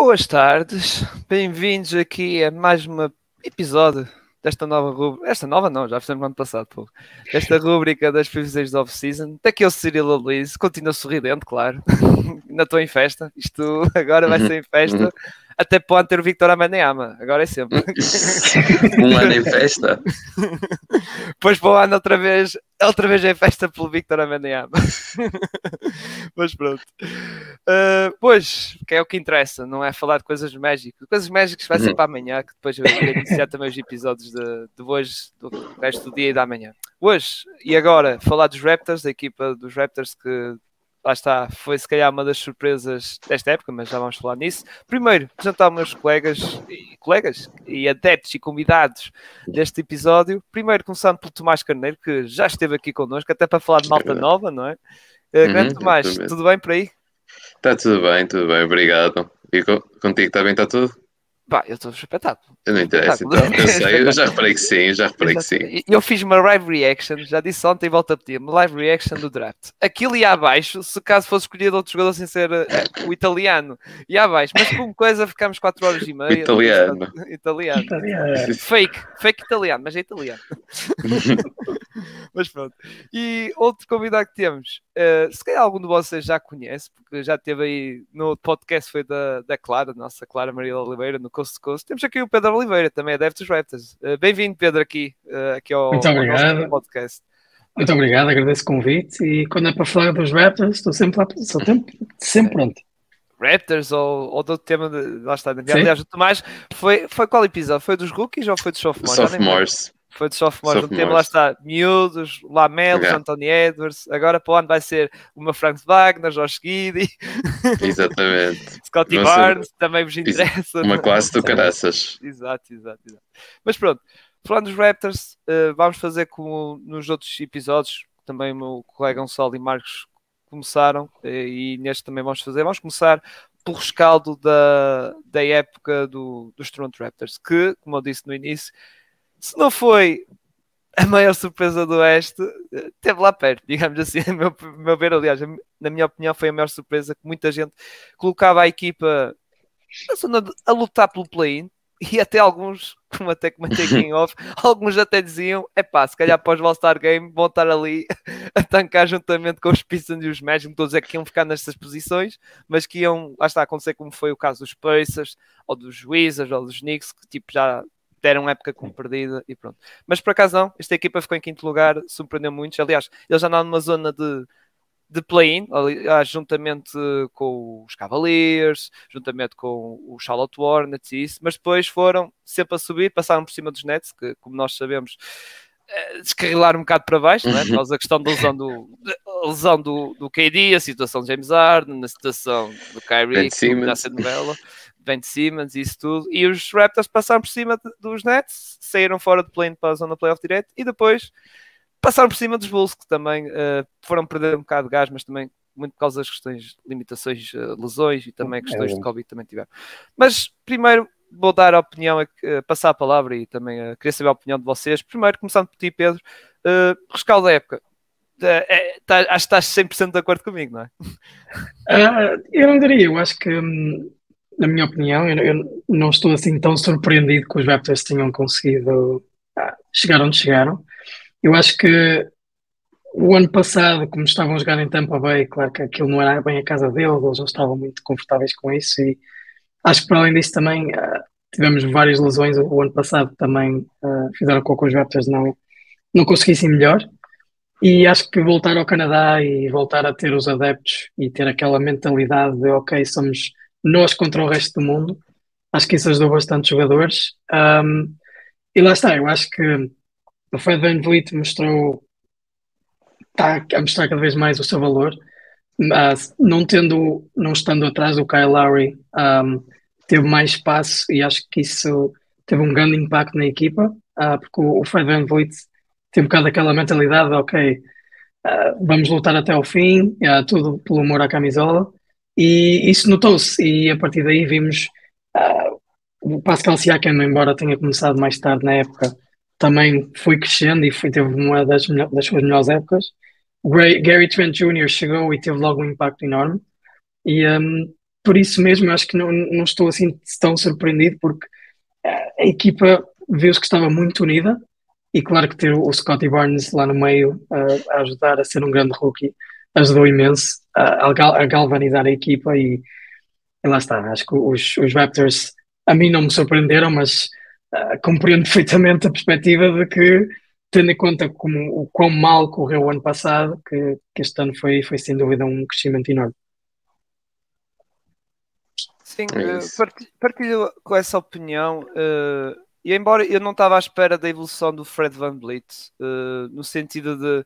Boas tardes, bem-vindos aqui a mais um episódio desta nova rubrica. Esta nova não, já fizemos no ano passado, pô. Esta rubrica das previsões de off-season. Daqui é o Cirilo Luiz, continua sorridente, claro. Ainda estou em festa. Isto agora vai ser em festa. Até pode ter o Victor Amanhama, agora é sempre. um ano em festa. Pois para o ano outra vez, outra vez em festa pelo Victor Amanhama. Mas pronto. Uh, pois, que é o que interessa, não é falar de coisas mágicas. Coisas mágicas vai ser uhum. para amanhã, que depois eu vou iniciar também os episódios de, de hoje, do resto do dia e da manhã. Hoje, e agora, falar dos Raptors, da equipa dos Raptors que lá está, foi se calhar uma das surpresas desta época, mas já vamos falar nisso. Primeiro, apresentar meus colegas e, colegas e adeptos e convidados deste episódio. Primeiro, começando pelo Tomás Carneiro, que já esteve aqui connosco, até para falar de malta nova, não é? Uh, uhum, grande Tomás, tudo bem por aí? Está tudo bem, tudo bem, obrigado. E contigo está bem, está tudo? Pá, eu estou espetáculo. Não interessa, então. Eu sei, eu já reparei que sim, já reparei que sim. Eu fiz uma live reaction, já disse ontem e volto a pedir, uma live reaction do draft. Aquilo ia abaixo, se caso fosse escolhido outro jogador sem ser uh, o italiano, ia abaixo. Mas como coisa, ficámos 4 horas e meia. Italiano. Italiano. italiano. Fake, fake italiano, mas é italiano. mas pronto. E outro convidado que temos, uh, se calhar algum de vocês já conhece, porque já teve aí no podcast, foi da, da Clara, nossa Clara Maria Oliveira, no Coast to Coast. Temos aqui o Pedro Oliveira, também é dos Raptors. Uh, Bem-vindo, Pedro, aqui, uh, aqui ao, Muito obrigado. Ao podcast. Muito obrigado, agradeço o convite. E quando é para falar dos Raptors, estou sempre, lá, estou sempre, sempre pronto. Raptors ou, ou do tema de, lá está, aliás, o Tomás foi, foi qual episódio? Foi dos rookies ou foi dos sophomores? Sophomores. Foi de sophomores. O tema lá está miúdos, Lamelos, okay. Anthony Edwards. Agora para o ano vai ser meu Frank Wagner, Josh Giddy. Exatamente. Scotty Barnes, também vos interessa. Uma classe do caraças. Exato, exato, exato. Mas pronto, falando dos Raptors, uh, vamos fazer como nos outros episódios, também o meu colega Gonçalo e Marcos começaram, uh, e neste também vamos fazer. Vamos começar pelo rescaldo da, da época do, dos Toronto Raptors, que, como eu disse no início, se não foi a maior surpresa do Oeste, esteve lá perto, digamos assim, a meu, meu ver, aliás, na minha opinião, foi a maior surpresa que muita gente colocava a equipa a lutar pelo play-in. E até alguns, como até comentei aqui em off, alguns até diziam: é pá, se calhar após o All-Star Game vão estar ali a tancar juntamente com os Pistons e os Magic, todos é que iam ficar nestas posições, mas que iam, lá está a acontecer como foi o caso dos Pacers, ou dos Wizards, ou dos Knicks, que tipo já deram época como perdida e pronto. Mas por acaso não, esta equipa ficou em quinto lugar, surpreendeu muito. Aliás, eles já andam numa zona de, de play-in, juntamente com os Cavaliers, juntamente com o Charlotte Hornets e isso, mas depois foram sempre a subir, passaram por cima dos Nets, que como nós sabemos eh, descarrilar um bocado para baixo, não é? por causa da questão da lesão do, lesão do, do KD, a situação de James Harden, a situação do Kyrie, que está sendo novela. Ben Simmons e isso tudo. E os Raptors passaram por cima dos Nets, saíram fora do plane para a zona playoff direto e depois passaram por cima dos Bulls, que também uh, foram perder um bocado de gás, mas também muito por causa das questões, limitações, uh, lesões e também questões é. de Covid também tiveram. Mas primeiro vou dar a opinião, uh, passar a palavra e também uh, queria saber a opinião de vocês. Primeiro, começando por ti, Pedro, uh, rescaldo da época. É, tá, acho que estás 100% de acordo comigo, não é? Uh, eu não diria, eu acho que hum, na minha opinião, eu, eu, não estou assim tão surpreendido que os Raptors tenham conseguido ah, chegar onde chegaram. Eu acho que o ano passado, como estavam a jogar em Tampa Bay, claro que aquilo não era bem a casa deles, eles não estavam muito confortáveis com isso e acho que para além disso também uh, tivemos várias lesões o, ano passado também uh, fizeram com que os Raptors não, não conseguissem melhor e acho que voltar ao Canadá e voltar a ter os adeptos e ter aquela mentalidade de ok, somos nós contra o resto do mundo. Acho que isso ajudou bastante jogadores. Um, e lá está, eu acho que o Fred Van Vliet mostrou, está a mostrar cada vez mais o seu valor. Mas não tendo, não estando atrás do Kyle Lowry, um, teve mais espaço e acho que isso teve um grande impacto na equipa, uh, porque o, Fred Van Vliet tem um bocado aquela mentalidade, ok, uh, vamos lutar até o fim, uh, tudo pelo amor à camisola, e isso notou-se, e a partir daí vimos uh, o Pascal Siakam, embora tenha começado mais tarde na época, também foi crescendo e foi, teve uma das, das suas melhores épocas. O Gary Trent Jr. chegou e teve logo um impacto enorme. E, um, por isso mesmo acho que não, não estou assim tão surpreendido, porque a equipa viu-se que estava muito unida, e claro que ter o Scotty Barnes lá no meio uh, a ajudar a ser um grande rookie ajudou imenso a, a galvanizar a equipa e, e, lá está. Acho que os, os Raptors a mim não me surpreenderam, mas uh, compreendo perfeitamente a perspectiva de que, tendo em conta como, o quão mal correu o ano passado, que, que este ano foi, foi sem dúvida um crescimento enorme. Sim, é partilho, partilho, com essa opinião. Uh, e embora eu não estava à espera da evolução do Fred Van Vliet, uh, no sentido de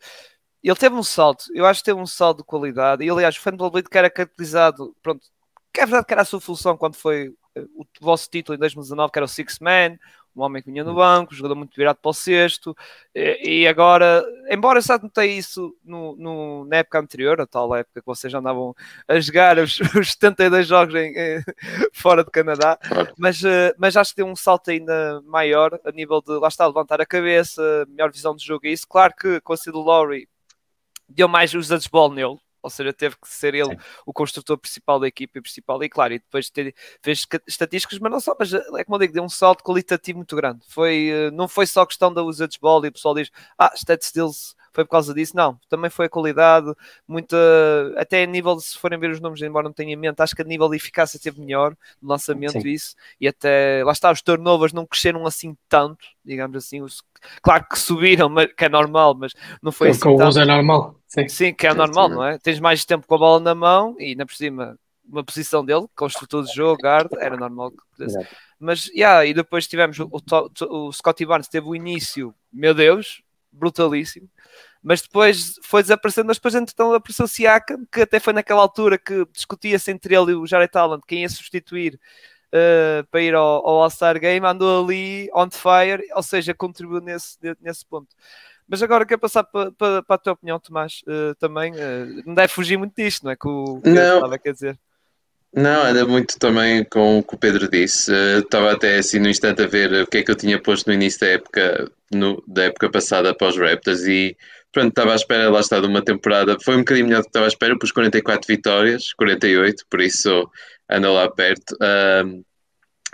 ele teve um salto, eu acho que teve um salto de qualidade. E aliás, o Van Vliet que era caracterizado, pronto, que é verdade que era a sua função quando foi uh, o vosso título em 2019, que era o Six Man, um homem que vinha no hum. banco, um jogador muito virado para o sexto, e, e agora, embora eu já notei isso no, no, na época anterior, a tal época que vocês já andavam a jogar os, os 72 jogos em, em, fora de Canadá, mas, eh, mas acho que deu um salto ainda maior a nível de, lá está, levantar a cabeça, melhor visão de jogo e isso. Claro que com a Sid Lowry deu mais os de bola nele, ou seja, teve que ser ele Sim. o construtor principal da equipe principal, e claro, e depois ter, fez estatísticas, mas não só, mas eh, é como eu digo, deu um salto qualitativo muito grande. Foi, eh, não foi só questão da usage ball e o pessoal diz, ah, stat steals foi por causa disso, não, também foi a qualidade, muita, até a nível de se forem ver os números, embora não tenha em mente, acho que a nível de eficácia teve melhor no lançamento Sim. isso, e até, lá está, os turnovers não cresceram assim tanto, digamos assim, os, claro que subiram, mas, que é normal, mas não foi o assim tanto. é normal. Sim. Sim, que é normal, não é? Tens mais tempo com a bola na mão e ainda por cima uma posição dele, construtor de jogo, guard, era normal que pudesse. Mas, yeah, e depois tivemos o, o, o Scottie Barnes, teve o início, meu Deus, brutalíssimo, mas depois foi desaparecendo, mas depois então apareceu o Siakam, que até foi naquela altura que discutia-se entre ele e o Jared Allen quem ia substituir uh, para ir ao, ao All-Star Game, andou ali on fire, ou seja, contribuiu nesse, nesse ponto. Mas agora quero passar para, para, para a tua opinião, Tomás, uh, também. Uh, não deve fugir muito disto, não é? Que o que não. estava a dizer. Não, anda muito também com o que o Pedro disse. Uh, estava até assim no instante a ver o que é que eu tinha posto no início da época, no, da época passada para os Raptors e pronto, estava à espera, lá está, de uma temporada. Foi um bocadinho melhor do que estava à espera, pus 44 vitórias, 48, por isso anda lá perto.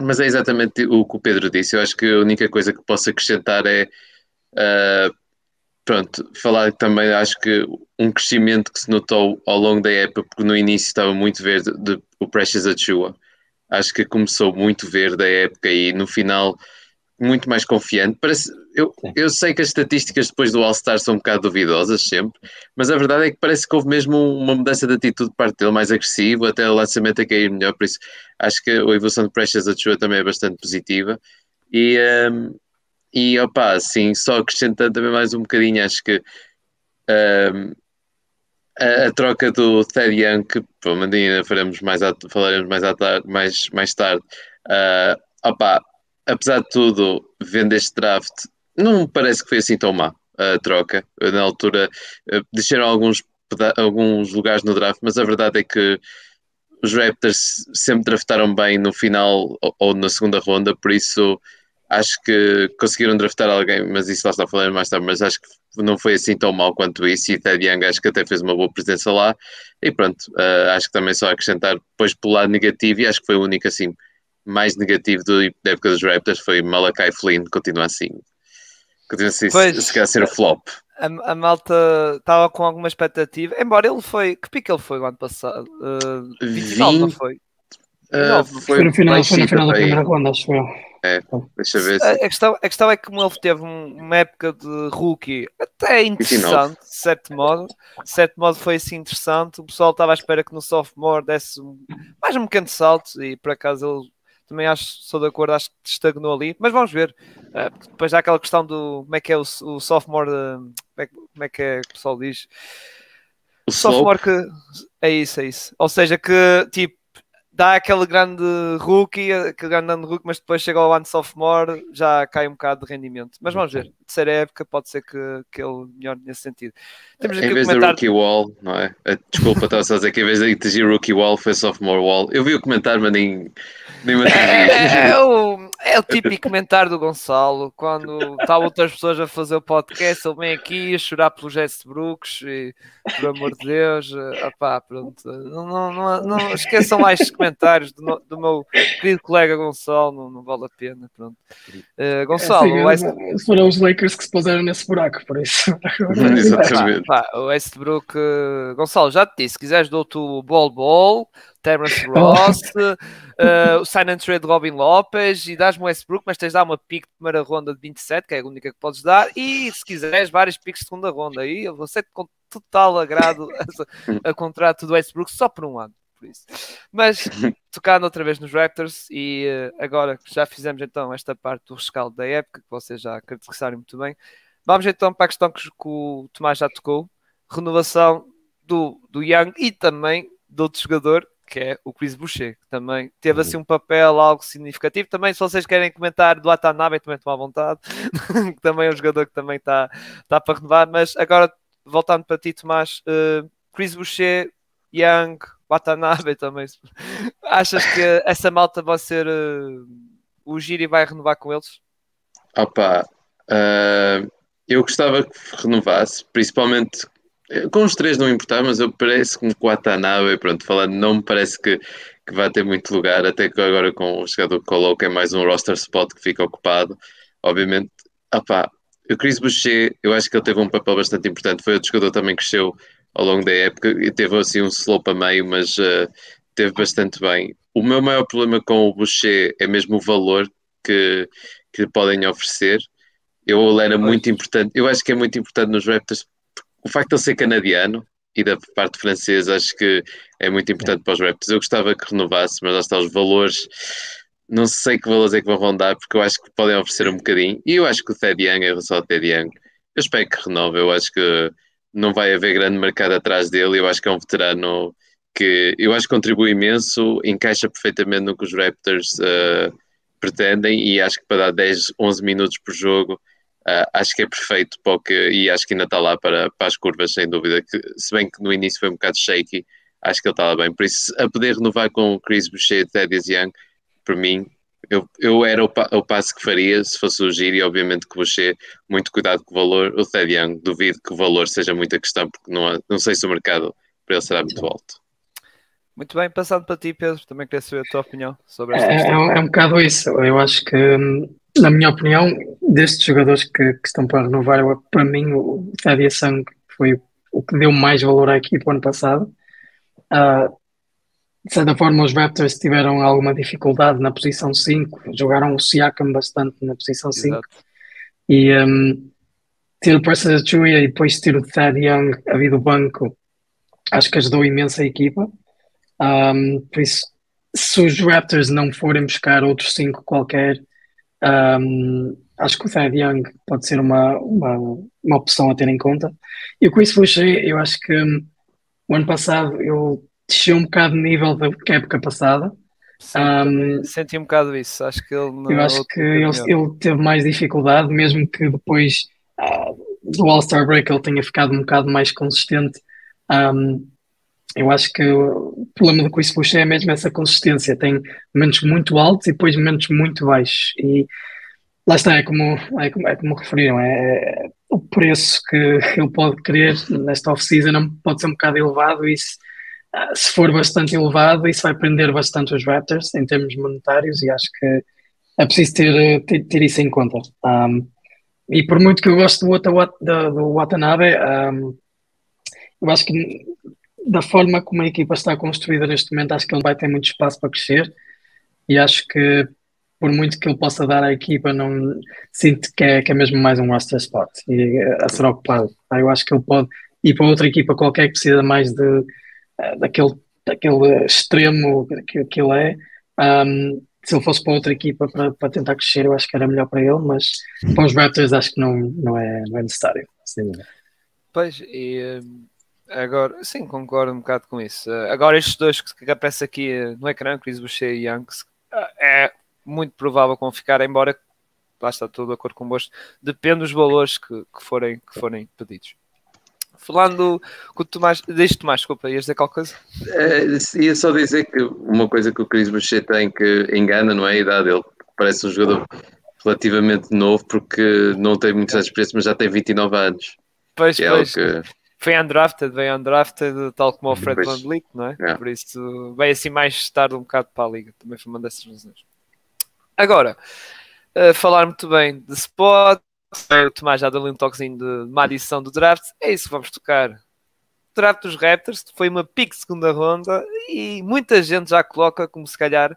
Mas é exatamente o que o Pedro disse. Eu acho que a única coisa que posso acrescentar é uh, pronto, falar também, acho que um crescimento que se notou ao longo da época, porque no início estava muito verde, de, o Precious Achua. Acho que começou muito verde a época e no final muito mais confiante. Parece, eu, eu sei que as estatísticas depois do All-Star são um bocado duvidosas sempre, mas a verdade é que parece que houve mesmo uma mudança de atitude de parte dele, mais agressivo, até o lançamento a cair melhor, por isso acho que a evolução de Precious Achua também é bastante positiva. E, um, e opa, assim, só acrescentando também mais um bocadinho, acho que um, a, a, troca do Ted Young, que provavelmente ainda faremos mais falaremos mais, tarde, mais, mais tarde, uh, apesar de tudo, vendo este draft, não parece que foi assim tão má a troca. Na altura, uh, deixaram alguns, alguns lugares no draft, mas a verdade é que os Raptors sempre draftaram bem no final ou, ou na segunda ronda, por isso acho que conseguiram draftar alguém, mas isso lá está falando mais tarde, mas acho que não foi assim tão mal quanto isso, e Ted Young acho que até fez uma boa presença lá, e pronto, uh, acho que também só acrescentar depois pelo lado negativo, e acho que foi o único assim, mais negativo do, da época dos Raptors, foi Malakai Flynn, continua assim, continua assim, pois, se, quer ser o flop. A, a malta estava com alguma expectativa, embora ele foi, que pique ele foi o ano passado? Uh, 29, 20, não foi? Uh, foi, foi no final, foi no final da primeira ronda, acho eu. É, deixa ver. Se... A, questão, a questão é que como ele teve uma época de rookie até interessante, de certo modo, de certo modo foi assim interessante. O pessoal estava à espera que no sophomore desse mais um pequeno salto e por acaso ele também acho, sou de acordo, acho que estagnou ali, mas vamos ver. Uh, depois há aquela questão do como é que é o, o sophomore, como, é, como é que é que o pessoal diz? O sophomore que é isso, é isso. Ou seja, que tipo dá aquele grande rookie, aquele grande rookie, mas depois chega ao ano sophomore, já cai um bocado de rendimento. Mas vamos ver, terceira época pode ser que, que ele melhore nesse sentido. Temos em vez comentar... do rookie wall, não é? Eh, desculpa, estava só a dizer que em vez de dizer rookie wall foi sophomore wall. Eu vi o comentário, mas nem, nem me é, é, É o típico comentário do Gonçalo quando estavam outras pessoas a fazer o podcast. Ele vem aqui a chorar pelo Jesse Brooks e, por amor de Deus, opá, pronto. Não, não, não, não esqueçam mais os comentários do, do, meu querido colega Gonçalo, não, não vale a pena. Pronto. Uh, Gonçalo, é, sim, foram os Lakers que se puseram nesse buraco, por isso. Exatamente. Pá, o Westbrook, Gonçalo, já te disse, se quiseres dou-te o Ball Ball Terence Ross, uh, o sign and trade de Robin Lopes e dás-me o Westbrook, mas tens de dar uma pick de primeira ronda de 27, que é a única que podes dar, e se quiseres, vários picks de segunda ronda. Aí eu aceito com total agrado a, a contrato do Westbrook só por um ano. Por isso. Mas tocando outra vez nos Raptors, e uh, agora que já fizemos então esta parte do rescaldo da época, que vocês já caracterizaram muito bem, vamos então para a questão que, o Tomás já tocou: renovação do, do Young e também de outro jogador que é o Chris Boucher, que também teve assim um papel algo significativo. Também, se vocês querem comentar do Atanabe, também estão à vontade, que também é um jogador que também está, está para renovar. Mas agora, voltando para ti, Tomás, uh, Chris Boucher, Young, Watanabe também. Achas que essa malta vai ser uh, o Giri vai renovar com eles? Opa, uh, eu gostava que renovasse, principalmente com os três não importar, mas eu parece com o Watanabe, pronto, falando, não me parece que, que vai ter muito lugar, até que agora com o jogador que é mais um roster spot que fica ocupado, obviamente, opá, o Chris Boucher, eu acho que ele teve um papel bastante importante, foi outro jogador também que cresceu ao longo da época e teve assim um slope a meio, mas uh, teve bastante bem. O meu maior problema com o Boucher é mesmo o valor que, que podem oferecer. Eu, ele era muito importante, eu acho que é muito importante nos Raptors o facto de ele ser canadiano e da parte francesa acho que é muito importante é. para os Raptors. Eu gostava que renovasse, mas lá está os valores. Não sei que valores é que vão rondar, porque eu acho que podem oferecer um bocadinho. E eu acho que o Ted Young, em relação ao Ted Young, eu espero que renove. Eu acho que não vai haver grande mercado atrás dele. Eu acho que é um veterano que eu acho que contribui imenso, encaixa perfeitamente no que os Raptors uh, pretendem e acho que para dar 10, 11 minutos por jogo Uh, acho que é perfeito para o que, e acho que ainda está lá para, para as curvas, sem dúvida. Que, se bem que no início foi um bocado shaky, acho que ele está lá bem. Por isso, a poder renovar com o Chris Boucher e Teddy Young, para mim, eu, eu era o, o, passo que faria se fosse o Giro, e obviamente que Boucher, muito cuidado com o valor. O Teddy Young, duvido que o valor seja muita questão, porque não, não sei se o mercado para ele será muito alto. Muito bem, passando para ti, Pedro, também queria saber a tua opinião sobre esta é, é, é, um bocado isso. Eu acho que na minha opinião, destes jogadores que, que estão para renovar, eu, para mim o Thaddeus Sang foi o que deu mais valor à equipe ano passado. Uh, de certa forma, os Raptors tiveram alguma dificuldade na posição 5, jogaram o Siakam bastante na posição 5. Exato. E um, ter o Preston Achuia e depois ter o Thad Young a vir do banco, acho que ajudou imenso a equipa. Um, por isso, se os Raptors não forem buscar outros 5 qualquer, um, acho que o Thad Young pode ser uma, uma, uma opção a ter em conta. E o Chris Boucher, eu acho que o ano passado eu desci um bocado de nível da época passada. um, senti um bocado isso. Acho que ele Eu acho que ele, ele, teve mais dificuldade, mesmo que depois uh, do All-Star Break ele tenha ficado um bocado mais consistente. Um, eu acho que o problema do Chris Bush é mesmo essa consistência. Tem momentos muito altos e depois momentos muito baixos. E lá está, é como, é como, é como referiram, é, é o preço que ele pode querer nesta off-season pode ser um bocado elevado e ah, se for bastante elevado, isso vai prender bastante os Raptors em termos monetários e acho que é preciso ter, ter, ter isso em conta. Um, e por muito que eu goste do, do, do Watanabe, um, eu acho que da forma como a equipa está construída neste momento, acho que ele vai ter muito espaço para crescer e acho que por muito que ele possa dar à equipa, não sinto que é, que é mesmo mais um roster spot e eh, a ser ocupado. Eu acho que ele pode ir para outra equipa qualquer que precisa mais de, daquele, daquele extremo que, que ele é. Um, se ele fosse para outra equipa para, para tentar crescer, eu acho que era melhor para ele, mas para os Raptors acho que não, não, é, não é necessário. Pois, e Agora, sim, concordo um bocado com isso. Agora, estes dois que aparecem aqui eh, no ecrã, Chris Boucher e Young, é muito provável que vão ficar, embora lá está tudo de acordo com convosco, depende dos valores que, que, forem, que forem pedidos. Falando com o Tomás, deixa Tomás, desculpa, ias dizer qualquer coisa? É, ia só dizer que uma coisa que o Chris Boucher tem que engana, não é a idade dele, parece um jogador relativamente novo porque não tem muita experiência, mas já tem 29 anos. Pois, é pois. Que... Foi undrafted, veio undrafted, tal como o Fred Van Vliet, não é? é? Por isso veio assim mais tarde um bocado para a liga. Também foi uma dessas razões. Agora, uh, falar muito bem de spot, o Tomás já deu um toquezinho de uma adição do draft, é isso que vamos tocar. O draft dos Raptors foi uma pique segunda ronda e muita gente já coloca como se calhar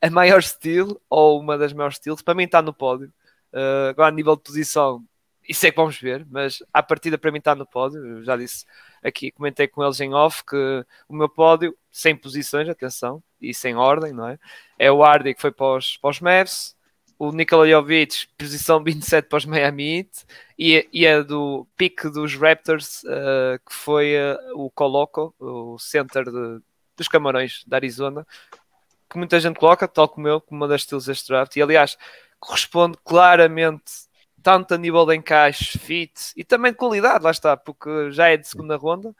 a maior estilo ou uma das maiores estilos. Para mim está no pódio. Uh, agora, a nível de posição, isso é que vamos ver, mas à partida para mim está no pódio. Eu já disse aqui, comentei com eles em off que o meu pódio, sem posições, atenção, e sem ordem, não é? É o Hardy que foi para os, para os Mavs, o Nikola Jovic, posição 27 para os Miami Heat, e, e a do pique dos Raptors, uh, que foi uh, o Coloco, o center de, dos Camarões da Arizona, que muita gente coloca, tal como eu, como uma das estilos deste draft, e aliás, corresponde claramente tanto a nível de encaixe, fit e também de qualidade, lá está, porque já é de segunda ronda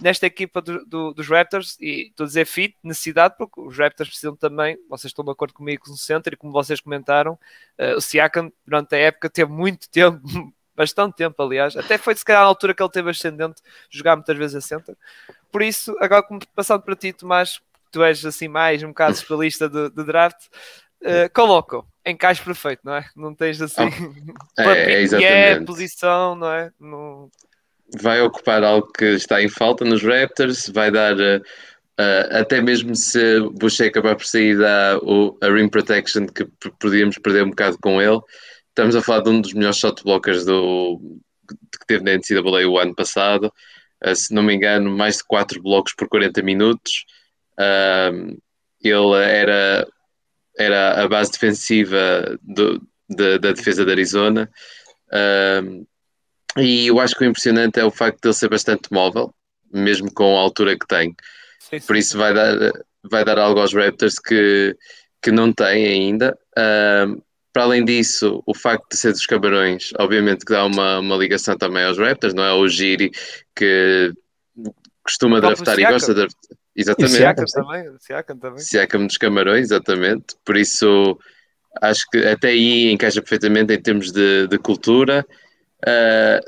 nesta equipa do, do, dos Raptors, e estou a dizer fit, necessidade, porque os Raptors precisam também, vocês estão de acordo comigo com o center, e como vocês comentaram, uh, o Siakam durante a época teve muito tempo, bastante tempo, aliás, até foi se calhar na altura que ele teve ascendente, jogar muitas vezes a center. Por isso, agora passando para ti, Tomás, tu és assim mais um bocado especialista de, de draft, uh, coloco encaixe perfeito, não é? Não tens assim oh, é, é, exatamente. é posição, não é? No... Vai ocupar algo que está em falta nos Raptors, vai dar uh, uh, até mesmo se Boucher acabar por sair da o, a rim protection que podíamos perder um bocado com ele. Estamos a falar de um dos melhores shot blockers do, que teve na NCAA o ano passado. Uh, se não me engano, mais de 4 blocos por 40 minutos. ele era era a base defensiva do, de, da defesa de Arizona. E eu acho que o impressionante é o facto de ele ser bastante móvel, mesmo com a altura que tem. Sim, sim. Por isso vai dar, vai dar algo aos Raptors que, que não tem ainda. Para além disso, o facto de ser dos Camarões, obviamente que dá uma, uma ligação também aos Raptors, não é? O Giri que costuma draftar e gosta de draftar. Exatamente. E Siakam também. Siakam também. Siakam dos Camarões, exatamente. Por isso, acho que até aí encaixa perfeitamente em termos de, de cultura. Uh,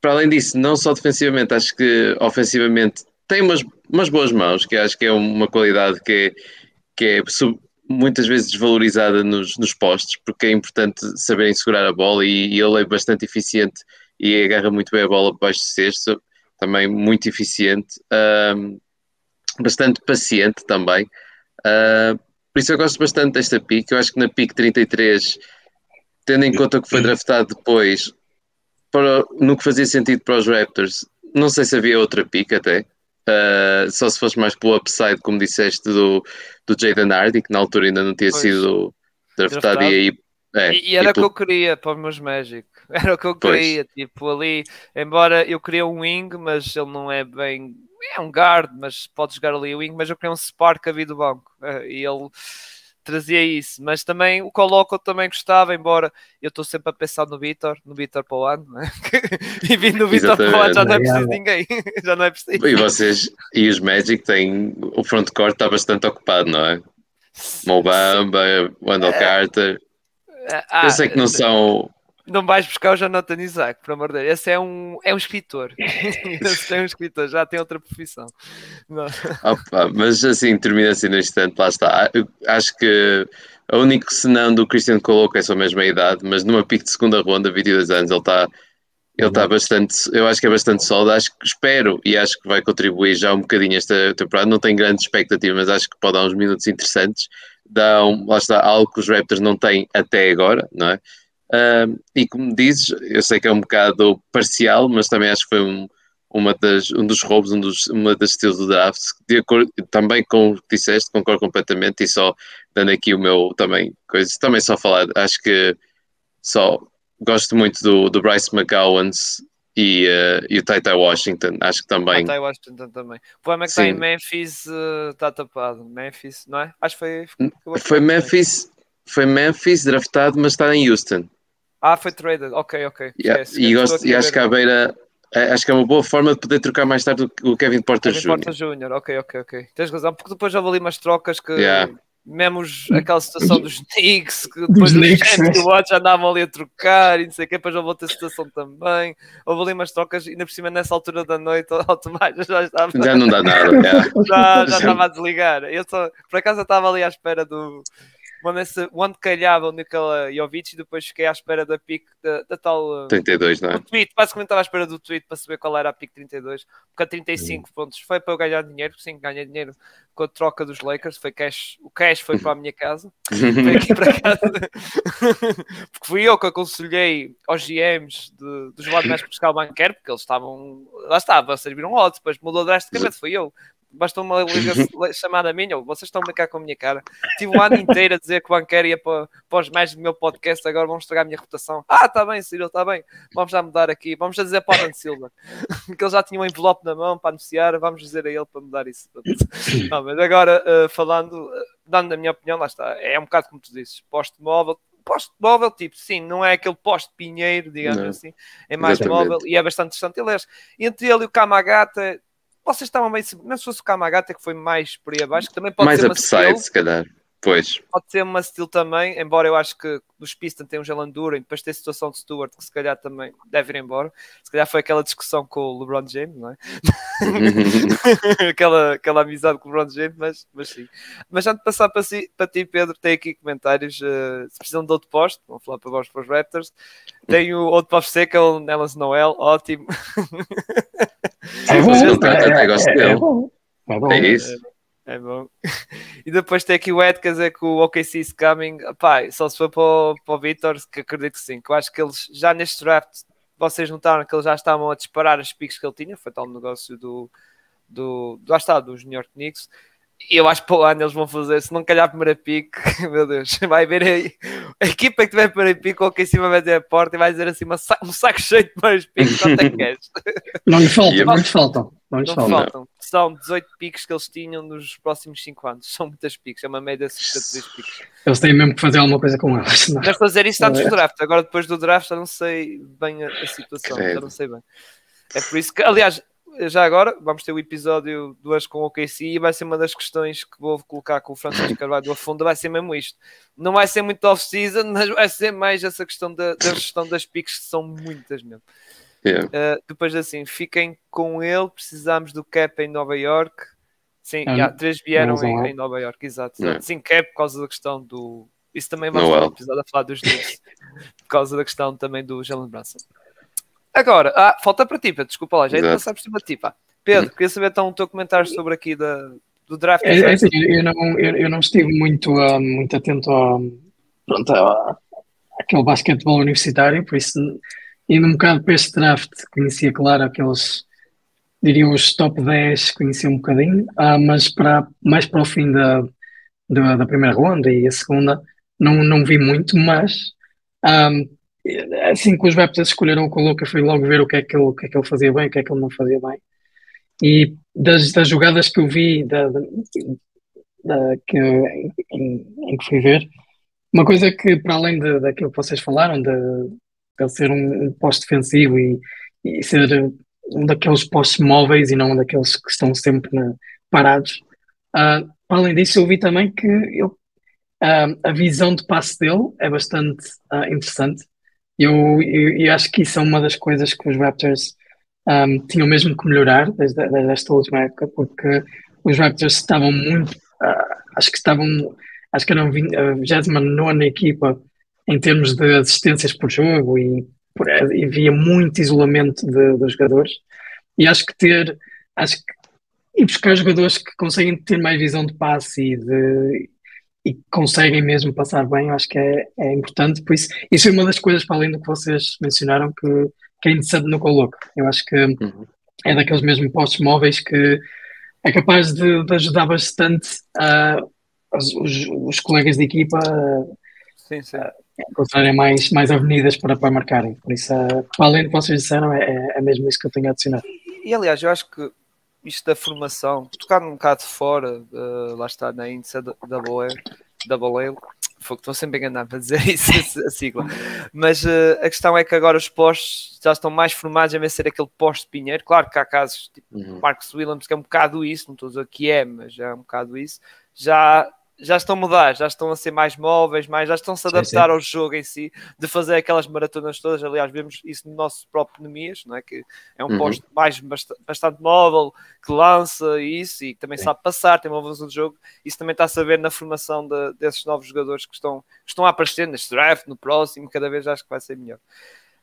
para além disso, não só defensivamente, acho que ofensivamente tem umas, umas boas mãos, que acho que é uma qualidade que é, que é sub, muitas vezes desvalorizada nos, nos postos, porque é importante saberem segurar a bola e, e ele é bastante eficiente e agarra muito bem a bola baixo de cesto, também muito eficiente. Um, bastante paciente também. Uh, por isso eu gosto bastante desta pick. Eu acho que na pick 33, tendo em conta que foi draftado depois, para, no que fazia sentido para os Raptors, não sei se havia outra pick até. Uh, só se fosse mais pelo upside, como disseste, do, do Jaden Hardy, que na altura ainda não tinha pois. sido draftado, draftado. e aí. É, e, e era o que eu queria para os meus Magic. Era o que eu queria. Pois. Tipo, ali, embora eu queria um wing, mas ele não é bem é um guard, mas pode jogar ali o wing, mas eu queria um spark a vir do banco. Uh, e ele trazia isso, mas também o Coloco também gostava, embora eu estou sempre a pensar no Vitor, no Vitor para o ano, né? e vindo o Vitor para o ano já não é preciso ninguém, já não é preciso. E vocês, e os Magic têm, o frontcourt está bastante ocupado, não é? Mobamba, Wendell é. Carter, ah, eu sei que não são não vais buscar o Jonathan Isaac, por amor de Deus. Esse é um, é um escritor. Esse é um escritor, já tem outra profissão. Opa, mas assim, termina assim no instante, lá está. Acho que a única senão do Christian Coloco é só a mesma idade, mas numa pique de segunda ronda, 22 anos, ele está ele está bastante, eu acho que é bastante sólido, acho que espero e acho que vai contribuir já um bocadinho esta temporada, não tenho grandes expectativas, mas acho que pode dar uns minutos interessantes, dá um, lá está, algo que os Raptors não têm até agora, não é? Uh, e como dizes, eu sei que é um bocado parcial, mas também acho que foi um, uma das, um dos roubos, um dos, uma das estilos do draft, de acordo, também com o que disseste, concordo completamente, e só dando aqui o meu também, coisa, também só falar, acho que só gosto muito do, do Bryce McGowans e, uh, e o Taitai Washington, acho que também. Taitai Washington também. O problema é que está em Memphis, está uh, tapado. Memphis, não é? Acho que foi. Foi Memphis, foi Memphis draftado, mas está em Houston. Ah, foi traded, ok, ok. Yeah. e, gosto, e acho que a beira é, acho que é uma boa forma de poder trocar mais tarde o Kevin Porter Jr. Kevin Porter Jr., ok, ok, ok. Tens razão, porque depois já ali umas trocas que yeah. mesmo aquela situação dos Knicks, que depois dos Knicks, os Watch andavam ali a trocar e não sei o que, depois houve outra situação também. Houve ali umas trocas, ainda por cima nessa altura da noite, o Tomás já estava. Já não dá nada, já, já estava a desligar. Eu só, por acaso eu estava ali à espera do, onde calhava o Nikola Jovic e depois fiquei à espera da pique da, da tal. 32, uh, não é? Do tweet, basicamente estava à espera do tweet para saber qual era a pique 32, porque a 35 uhum. pontos foi para eu ganhar dinheiro, sim, ganhei dinheiro com a troca dos Lakers, foi cash, o cash foi para a minha casa, foi aqui para casa, porque fui eu que aconselhei aos GMs de, dos lados mais buscar o banqueiro, porque eles estavam, lá estava, serviram um odds, depois mudou drasticamente, fui eu bastou uma chamada minha, vocês estão a brincar com a minha cara. Tive um ano inteiro a dizer que o banqueiro ia para, para os mais do meu podcast, agora vamos estragar a minha reputação. Ah, está bem, Ciro, está bem, vamos já mudar aqui, vamos já dizer para o Adam Silva que ele já tinha um envelope na mão para anunciar, vamos dizer a ele para mudar isso. Não, mas agora, uh, falando, uh, dando a minha opinião, lá está, é um bocado como tu dizes, poste móvel, poste móvel, tipo, sim, não é aquele poste pinheiro, digamos não. assim, é mais Exatamente. móvel e é bastante distante. Aliás, entre ele e o Kamagata vocês estavam bem. Mesmo se fosse o Kamagata, que foi mais por aí abaixo, que também pode mais ser. Mais upside, se calhar. Pois. Pode ser uma steel também, embora eu acho que os Pistons têm um Jalen Duran, depois tem a situação de Stewart, que se calhar também deve ir embora. Se calhar foi aquela discussão com o LeBron James, não é? aquela, aquela amizade com o LeBron James, mas, mas sim. Mas antes de passar para, si, para ti, Pedro, tem aqui comentários. Uh, se precisam de outro posto, vão falar para vós, para os Raptors. Tem o outro posto seco, é o Nellis Noel, ótimo. É bom, é, é, é. É, bom. É, bom. é isso. É bom. E depois tem aqui o Ed, quer dizer que o OKC is coming. Pá, só se for para o, para o Vitor, que acredito que sim. Que eu acho que eles já neste draft, vocês notaram que eles já estavam a disparar as piques que ele tinha. Foi tal negócio do, do, lá está, dos New York Knicks eu acho que para o ano eles vão fazer, se não calhar a primeira pique, meu Deus, vai ver aí a equipa que tiver a primeira pique, ou que em cima vai ter a porta e vai dizer assim um saco cheio de primeiros piques, quanto é que queres? Não lhe faltam, não lhes faltam. Não lhes faltam. faltam. São 18 piques que eles tinham nos próximos 5 anos, são muitas piques, é uma média de 53 piques. Eles têm mesmo que fazer alguma coisa com elas. Deve fazer isso antes do draft, agora depois do draft já não sei bem a, a situação, já não sei bem. É por isso que, aliás, já agora, vamos ter o episódio 2 com o OKC e vai ser uma das questões que vou colocar com o Francisco Carvalho do Fundo, vai ser mesmo isto. Não vai ser muito off-season, mas vai ser mais essa questão da, da gestão das piques, que são muitas mesmo. Yeah. Uh, depois assim, fiquem com ele, precisamos do cap em Nova York. Sim, ah, já, três vieram em, em, Nova York, exato. Yeah. Sim, cap por causa da questão do. Isso também vamos ter um episódio a falar dos Knicks, por causa da questão também do Jalen Brunson. Agora, ah, falta para ti, Pedro, desculpa lá, já ia passar por cima de ti, pá. Pedro, queria saber então o teu comentário sobre aqui da, do draft. É, é assim, eu, não, eu, eu, não estive muito, uh, muito atento a, pronto, a, aquele basquetebol universitário, por isso, indo um bocado para este draft, conhecia, claro, aqueles, diria os top 10, conhecia um bocadinho, uh, mas para, mais para o fim da, da, da, primeira ronda e a segunda, não, não vi muito, mas um, assim que os Raptors escolheram o Coloca, foi logo ver o que, é que ele, o que é que ele fazia bem, o que é que ele não fazia bem. E das, das jogadas que eu vi, da, da, da que, em, em, que fui ver, uma coisa que, para além de, daquilo que vocês falaram, de, de ser um, um posto defensivo e, e, ser um daqueles postos móveis e não um daqueles que estão sempre na, parados, uh, além disso, eu vi também que eu, uh, a visão de passe dele é bastante uh, interessante. Eu, eu, eu, acho que isso é uma das coisas que os Raptors um, tinham mesmo que melhorar desde, desde, esta última época, porque os Raptors estavam muito, uh, acho que estavam, acho que eram a 29 equipa em termos de assistências por jogo e, por, e via muito isolamento de, dos jogadores. E acho que ter, acho que e buscar jogadores que conseguem ter mais visão de passe e de, e conseguem mesmo passar bem, eu acho que é, é importante. Por isso, isso é uma das coisas, para além do que vocês mencionaram, que, que é interessante no Coloco. Eu acho que uhum. é daqueles mesmo postos móveis que é capaz de, de ajudar bastante uh, os, os, colegas de equipa sim, sim. a encontrarem mais, mais avenidas para, para marcarem. Por isso, uh, para além do que vocês disseram, é, é mesmo isso que eu tenho a adicionar. E aliás, eu acho que isto da formação, tocar um bocado fora, uh, lá está na índice da Double foi que estou sempre enganado para dizer isso, a sigla. Mas uh, a questão é que agora os postos já estão mais formados a vencer aquele posto de Pinheiro. Claro que há casos tipo uhum. Marcos Williams, que é um bocado isso, não estou a dizer que é, mas já é um bocado isso. Já já estão a mudar, já estão a ser mais móveis, mais, já estão a se adaptar sim, sim. ao jogo em si, de fazer aquelas maratonas todas. Aliás, vemos isso no nosso próprio Nemias, não é? que é um uhum. posto mais bastante móvel, que lança isso e que também sim. sabe passar, tem uma evolução de jogo. Isso também está a saber na formação de, desses novos jogadores que estão, que estão a aparecer neste draft, no próximo, cada vez acho que vai ser melhor.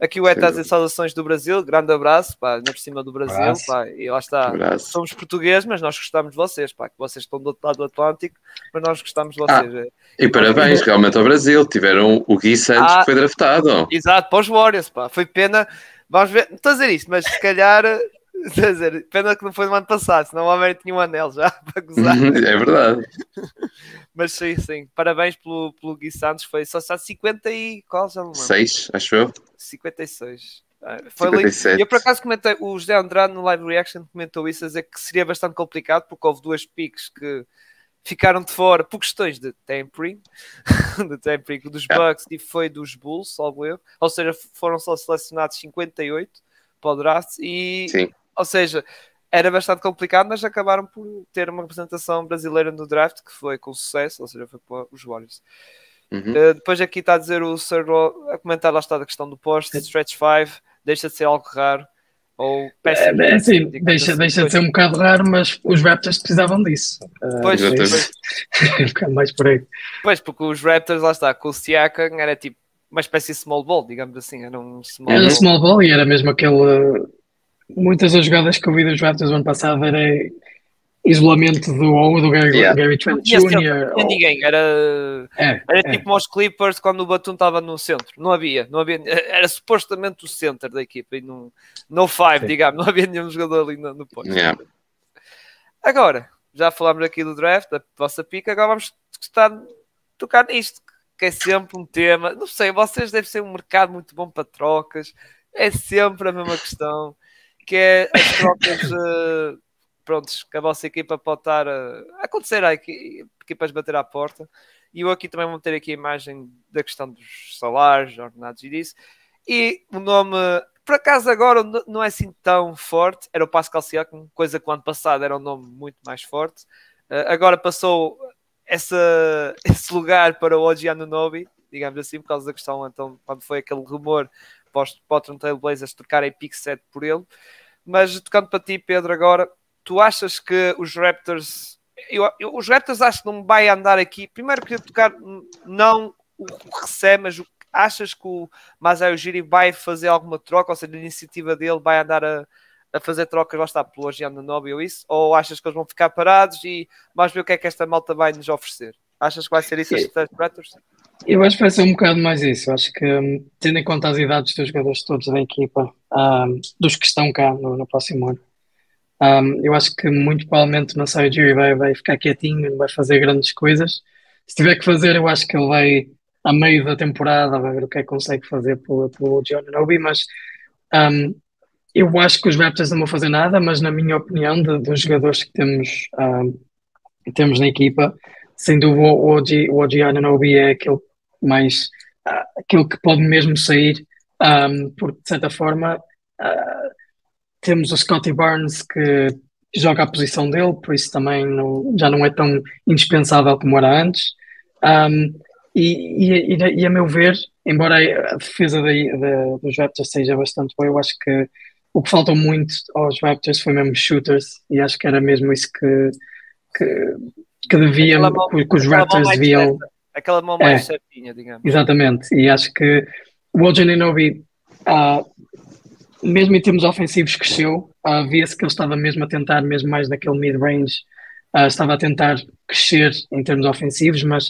Aqui o Eta as saudações do Brasil, grande abraço, pá, na por cima do Brasil, pá, e lá está. Abraço. Somos portugueses, mas nós gostamos de vocês, pá, que vocês estão do outro lado do Atlântico, mas nós gostamos de vocês. Ah, e parabéns, realmente ao Brasil, tiveram o Gui Santos ah, que foi draftado. Exato, para os Warriors, pá, foi pena, vamos ver, não estou a dizer isto, mas se calhar dizer, pena que não foi no ano passado, senão o América tinha um anel já para gozar. É verdade. Mas sim, sim. Parabéns pelo, pelo Gui Santos. Foi só está 50 e qual já não lembro? 6, acho eu. 56. Ah, foi 57. lindo. Eu por acaso comentei, o José Andrade no live reaction comentou isso, a dizer que seria bastante complicado porque houve duas piques que ficaram de fora por questões de tempering, de tempering dos Bucks e foi dos Bulls, salvo eu. Ou seja, foram só selecionados 58 para o draft e Sim. Ou seja, era bastante complicado, mas acabaram por ter uma representação brasileira no draft que foi com sucesso, ou seja, foi para os Warriors. Uhum. Uh, depois aqui está a dizer o Sir a comentar lá está a questão do post, Stretch 5, deixa de ser algo raro. Ou péssimo. É, é assim, deixa, deixa de ser um bocado raro, mas os Raptors precisavam disso. Uh, pois, pois. um bocado mais por aí. Pois, porque os Raptors, lá está, com o Siakam era tipo uma espécie de small ball, digamos assim. Era um small era ball. small ball e era mesmo aquele muitas das jogadas que eu vi dos Raptors no ano passado era isolamento do ou do Gary, yeah. Gary Trent Jr. Não tinha ninguém, era, é, era é. tipo os Clippers quando o Batum estava no centro, não havia, não havia, era supostamente o centro da equipa e no, no five, Sim. digamos, não havia nenhum jogador ali no, no posto. Yeah. Agora, já falámos aqui do draft, da vossa pica, agora vamos estar tocar nisto, que é sempre um tema, não sei, vocês devem ser um mercado muito bom para trocas, é sempre a mesma questão que é as trocas uh, prontos, que a vossa equipa pode estar a, acontecer a equipas bater à porta. E eu aqui também vou ter aqui a imagem da questão dos salários, ordenados e disso. E o nome, por acaso agora não é assim tão forte, era o Pascal Siakam, coisa que o ano passado era um nome muito mais forte. Uh, agora passou essa, esse lugar para o Oji Anunobi, digamos assim, por causa da questão, então, quando foi aquele rumor Portland Trail Blazers trocarem pick set por ele. Mas tocando para ti, Pedro, agora, tu achas que os Raptors. Eu, eu, os Raptors acho que não vai andar aqui. Primeiro queria tocar não o que recebe, mas o, achas que o Masai Ujiri vai fazer alguma troca, ou seja, a iniciativa dele vai andar a, a fazer trocas, lá está, pelo Nobi ou isso? Ou achas que eles vão ficar parados e vamos ver o que é que esta malta vai nos oferecer? Achas que vai ser isso as Raptors? Eu acho que vai ser um bocado mais isso. Eu acho que, um, tendo em conta as idades dos jogadores todos da equipa, um, dos que estão cá no, no próximo ano, um, eu acho que muito provavelmente não sei, o Jerry vai, vai ficar quietinho, não vai fazer grandes coisas. Se tiver que fazer, eu acho que ele vai, a meio da temporada, vai ver o que é que consegue fazer pelo, pelo John Nobi, mas um, eu acho que os Raptors não vão fazer nada, mas na minha opinião, de, dos jogadores que temos, um, temos na equipa, sem dúvida o OG, o OG Ananobi é aquele mais uh, aquilo que pode mesmo sair, um, porque de certa forma uh, temos o Scotty Barnes que joga a posição dele, por isso também não, já não é tão indispensável como era antes. Um, e, e, e, a meu ver, embora a defesa da, da, dos Raptors seja bastante boa, eu acho que o que faltou muito aos Raptors foi mesmo shooters, e acho que era mesmo isso que, que, que deviam, que, que os Raptors deviam. Aquela mão mais é, certinha, digamos. Exatamente, e acho que o OJ Nobi, uh, mesmo em termos ofensivos, cresceu. Uh, Via-se que ele estava mesmo a tentar, mesmo mais naquele mid-range, uh, estava a tentar crescer em termos ofensivos, mas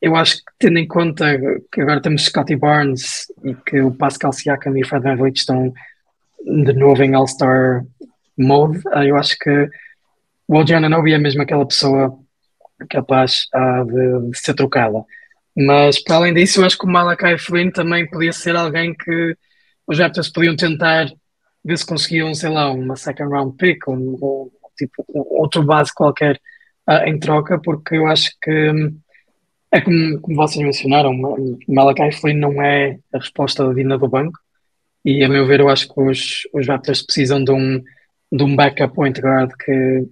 eu acho que, tendo em conta que agora temos Scotty Barnes e que o Pascal Siakam e o Fred VanVleet estão de novo em All-Star mode, uh, eu acho que o OJ Nobi é mesmo aquela pessoa capaz uh, de, de, ser trocada. Mas para além disso, eu acho que o Malakai Flynn também podia ser alguém que os Raptors podiam tentar ver se conseguiam, sei lá, uma second round pick ou, ou tipo, outro base qualquer uh, em troca, porque eu acho que é como, como vocês mencionaram, Malakai Flynn não é a resposta da Dina do banco, e a meu ver, eu acho que os, os Raptors precisam de um, de um backup point guard que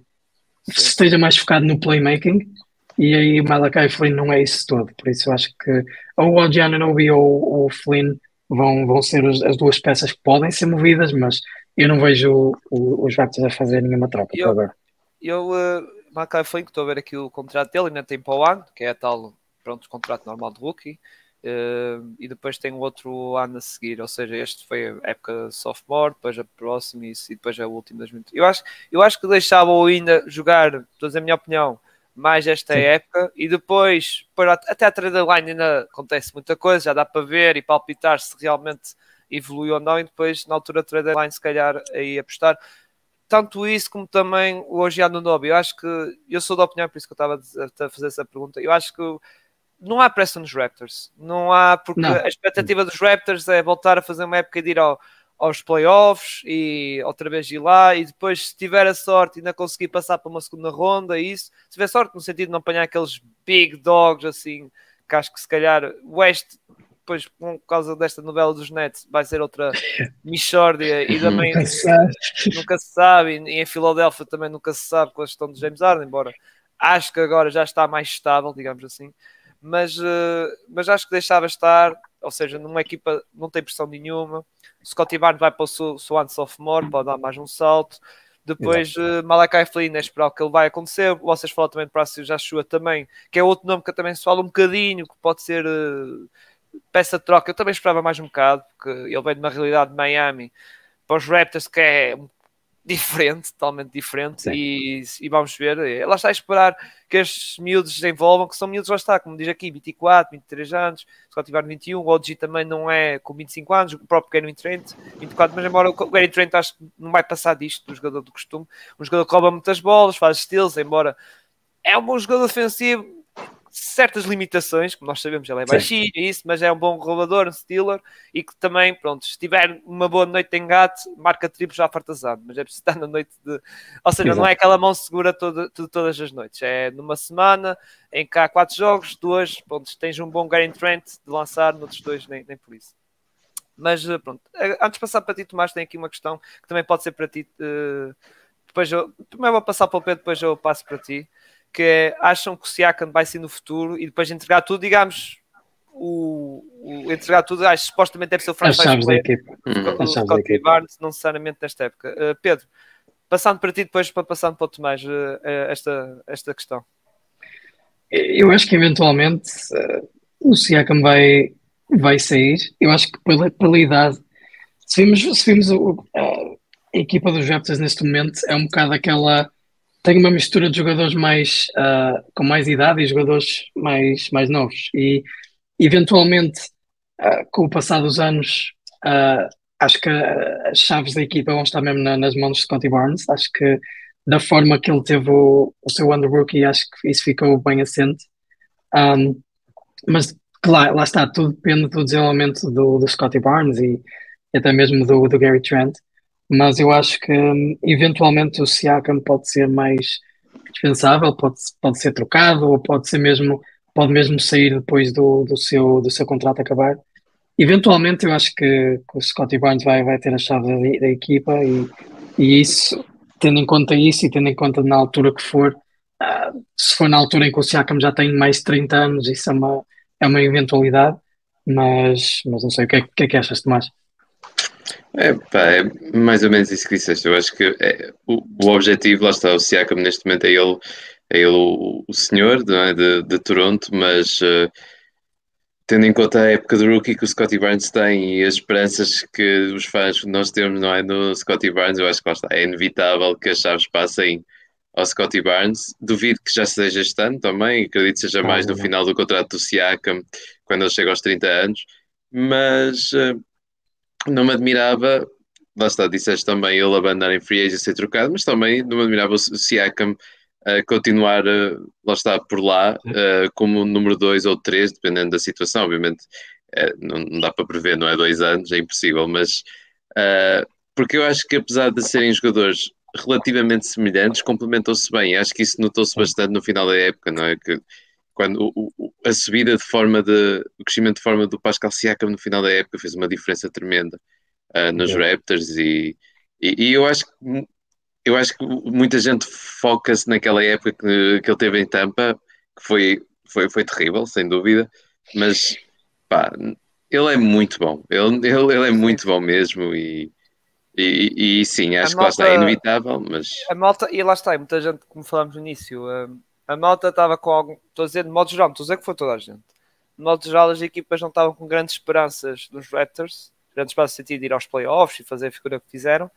esteja mais focado no playmaking e aí Malakai Flynn não é isso todo, por isso eu acho que ou o Giannobi ou o Flynn vão, vão ser os, as duas peças que podem ser movidas, mas eu não vejo o, os Raptors a fazer nenhuma troca eu, agora. Eu, uh, Malakai Flynn, que estou a ver aqui o contrato dele, ainda tem para o ano, que é a tal, pronto, contrato normal de rookie, Uh, e depois tem o outro ano a seguir, ou seja, este foi a época sophomore, depois a próxima e, e depois a última 2020. Eu acho, eu acho que deixava-o ainda jogar, estou a dizer a minha opinião, mais esta Sim. época e depois, para, até a trade line ainda acontece muita coisa, já dá para ver e palpitar se realmente evoluiu ou não, e depois na altura trade line se calhar aí apostar. Tanto isso como também o hoje no Nobi. Eu acho que eu sou da opinião, por isso que eu estava a fazer essa pergunta. Eu acho que não há pressa nos Raptors. Não há, porque não. a expectativa dos Raptors é voltar a fazer uma época de ir ao, aos playoffs e outra vez ir lá e depois, se tiver a sorte, ainda conseguir passar para uma segunda ronda. Isso, se tiver sorte, no sentido de não apanhar aqueles big dogs assim, que acho que se calhar o West. Depois, por causa desta novela dos Nets, vai ser outra Michórdia e também nunca se sabe, nunca se sabe e em Filadélfia também nunca se sabe com a questão de James Harden, embora acho que agora já está mais estável, digamos assim mas, uh, mas acho que deixava estar, ou seja, numa equipa não tem pressão nenhuma. Scotty Barnes vai para o Swan Sophomore, pode dar mais um salto. Depois uh, Malakai Flynn, é esperar o que ele vai acontecer. Vocês falam também de Praça Joshua também, que é outro nome que também se fala um bocadinho, que pode ser uh, peça de troca. Eu também esperava mais um bocado, porque ele vem de uma realidade de Miami para os Raptors, que é diferente, totalmente diferente, e, e, vamos ver. Lá está a esperar que estes miúdos desenvolvam, que são miúdos, lá está, como diz aqui, 24, 23 anos, se tiver 21, o OG também não é com 25 anos, o próprio Gary Trent, 24, mas embora o Gary Trent acho que não vai passar disto do jogador do costume, um jogador que rouba muitas bolas, faz steals, embora é um bom jogador defensivo, certas limitações, como nós sabemos, ele é baixinho, isso, mas é um bom roubador, um stealer, e que também, pronto, se tiver uma boa noite em gato, marca triplos já fartazado, mas é preciso estar na noite de. Ou seja, Exato. não é aquela mão segura toda, de todas as noites, é numa semana em que há quatro jogos, duas, pronto, tens um bom Gary Trent de lançar, noutros dois, nem, nem por isso. Mas eh, pronto, antes de passar para ti, Tomás, tem aqui uma questão que também pode ser para ti. Uh, depois eu primeiro vou passar para o Pedro, depois eu passo para ti que é, acham que o Siakam vai ser no futuro e depois entregar tudo, digamos, o, o entregar tudo, acho que supostamente deve ser o franchise player, o, o Scott Barnes, não necessariamente nesta época. Uh, Pedro, passando para ti depois para passando para o Tomás uh, esta, esta questão. Eu acho que eventualmente uh, o Siakam vai, vai sair. Eu acho que pela, pela idade, se vimos, se vimos o, a equipa dos Raptors neste momento, é um bocado aquela tem uma mistura de jogadores mais uh, com mais idade e jogadores mais, mais novos. E eventualmente, uh, com o passar dos anos, uh, acho que as chaves da equipa vão estar mesmo na, nas mãos de Scotty Barnes. Acho que da forma que ele teve o, o seu under rookie, acho que isso ficou bem assente. Um, mas lá, lá está, tudo depende do desenvolvimento do, do Scotty Barnes e até mesmo do, do Gary Trent mas eu acho que hum, eventualmente o Siakam pode ser mais dispensável, pode, pode ser trocado ou pode ser mesmo pode mesmo sair depois do, do, seu, do seu contrato acabar. Eventualmente eu acho que, que o Scottie Barnes vai, vai ter a chave da, da, equipa e, e isso, tendo em conta isso e tendo em conta na altura que for, uh, se for na altura em que o Siakam já tem mais de 30 anos, isso é uma, é uma eventualidade, mas, mas não sei, o que é, que, é que achas? É, pá, é mais ou menos isso que disseste. Eu acho que é, o, o, objetivo, lá está, o Siakam neste momento é ele, é ele o, o senhor é? de, de, Toronto, mas uh, tendo em conta a época do rookie que o Scottie Barnes tem e as esperanças que os fãs nós temos não é, no Scottie Barnes, eu acho que lá está, é inevitável que as chaves passem ao Scottie Barnes. Duvido que já seja este ano também, acredito que seja mais no final do contrato do Siakam, quando ele chega aos 30 anos, mas. Uh, não me admirava, lá está, disseste também ele abandonar em free agent ser trocado, mas também não me admirava o Siakam uh, continuar, uh, lá está, por lá, uh, como número 2 ou 3, dependendo da situação, obviamente não, não, dá para prever, não é dois anos, é impossível, mas porque eu acho que apesar de serem jogadores relativamente semelhantes, complementam-se bem, acho que isso notou-se bastante no final da época, não é? Que, quando o, o, a subida de forma de o crescimento de forma do Pascal Siakam no final da época fez uma diferença tremenda uh, nos é. Raptors e, e, e, eu acho que eu acho que muita gente foca-se naquela época que, que ele teve em Tampa que foi, foi, foi terrível, sem dúvida, mas pá, ele é muito bom, ele, ele, ele é muito bom mesmo e, e, e sim, acho que lá está, é inevitável, mas... A malta, e lá está, muita gente, como falámos no início, a, a malta estava com algum, estou a dizer de modo geral, estou a dizer que foi toda a gente, de modo geral as equipas não estavam com grandes esperanças nos Raptors, grandes esperanças no sentido de ir aos playoffs e fazer a figura que fizeram,